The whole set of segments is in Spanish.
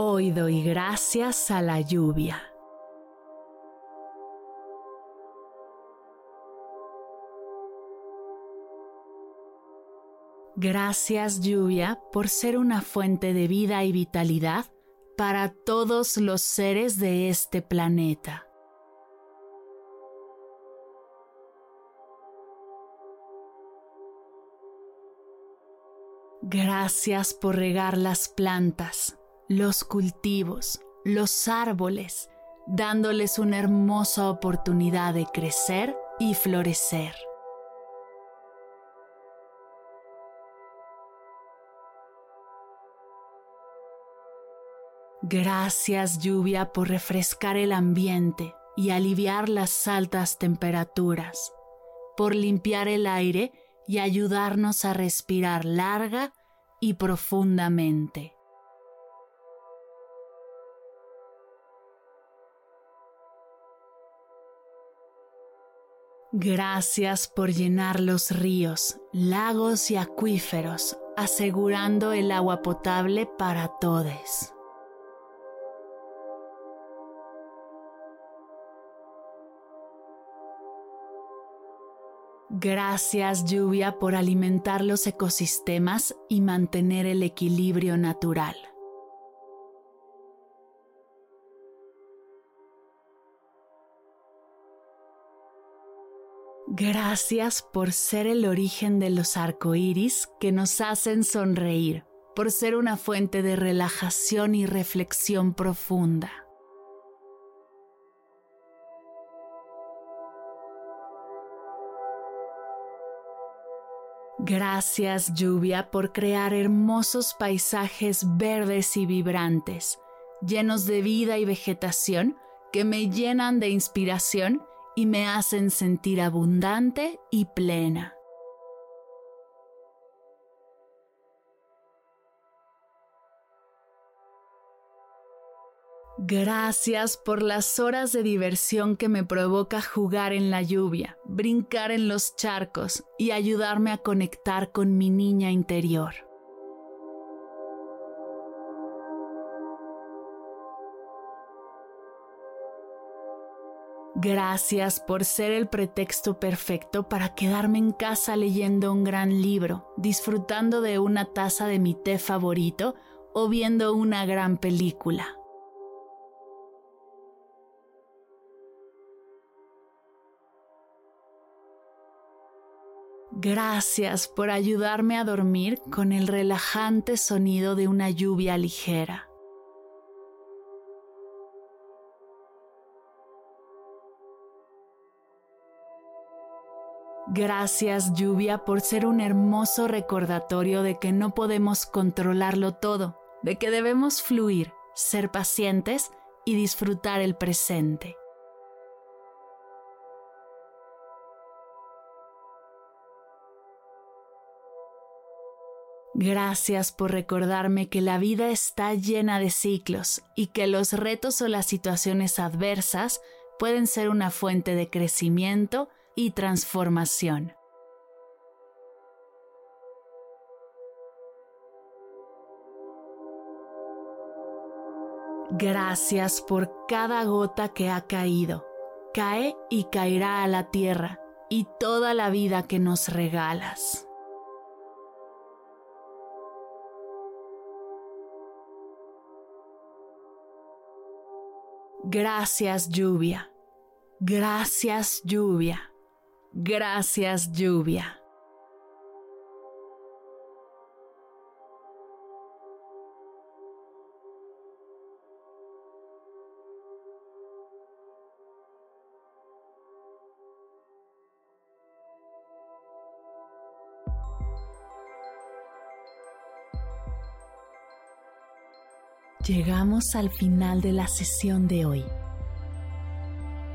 Hoy doy gracias a la lluvia. Gracias lluvia por ser una fuente de vida y vitalidad para todos los seres de este planeta. Gracias por regar las plantas, los cultivos, los árboles, dándoles una hermosa oportunidad de crecer y florecer. Gracias lluvia por refrescar el ambiente y aliviar las altas temperaturas, por limpiar el aire y ayudarnos a respirar larga y profundamente. Gracias por llenar los ríos, lagos y acuíferos, asegurando el agua potable para todos. Gracias lluvia por alimentar los ecosistemas y mantener el equilibrio natural. Gracias por ser el origen de los arcoíris que nos hacen sonreír, por ser una fuente de relajación y reflexión profunda. Gracias lluvia por crear hermosos paisajes verdes y vibrantes, llenos de vida y vegetación que me llenan de inspiración y me hacen sentir abundante y plena. Gracias por las horas de diversión que me provoca jugar en la lluvia, brincar en los charcos y ayudarme a conectar con mi niña interior. Gracias por ser el pretexto perfecto para quedarme en casa leyendo un gran libro, disfrutando de una taza de mi té favorito o viendo una gran película. Gracias por ayudarme a dormir con el relajante sonido de una lluvia ligera. Gracias lluvia por ser un hermoso recordatorio de que no podemos controlarlo todo, de que debemos fluir, ser pacientes y disfrutar el presente. Gracias por recordarme que la vida está llena de ciclos y que los retos o las situaciones adversas pueden ser una fuente de crecimiento y transformación. Gracias por cada gota que ha caído, cae y caerá a la tierra y toda la vida que nos regalas. Gracias lluvia, gracias lluvia. Gracias lluvia. Llegamos al final de la sesión de hoy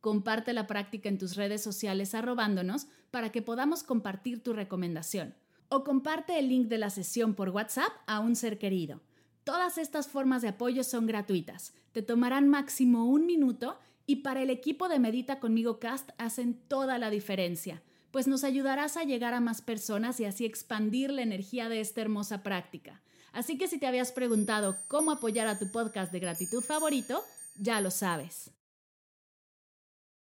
Comparte la práctica en tus redes sociales arrobándonos para que podamos compartir tu recomendación. O comparte el link de la sesión por WhatsApp a un ser querido. Todas estas formas de apoyo son gratuitas. Te tomarán máximo un minuto y para el equipo de Medita conmigo Cast hacen toda la diferencia, pues nos ayudarás a llegar a más personas y así expandir la energía de esta hermosa práctica. Así que si te habías preguntado cómo apoyar a tu podcast de gratitud favorito, ya lo sabes.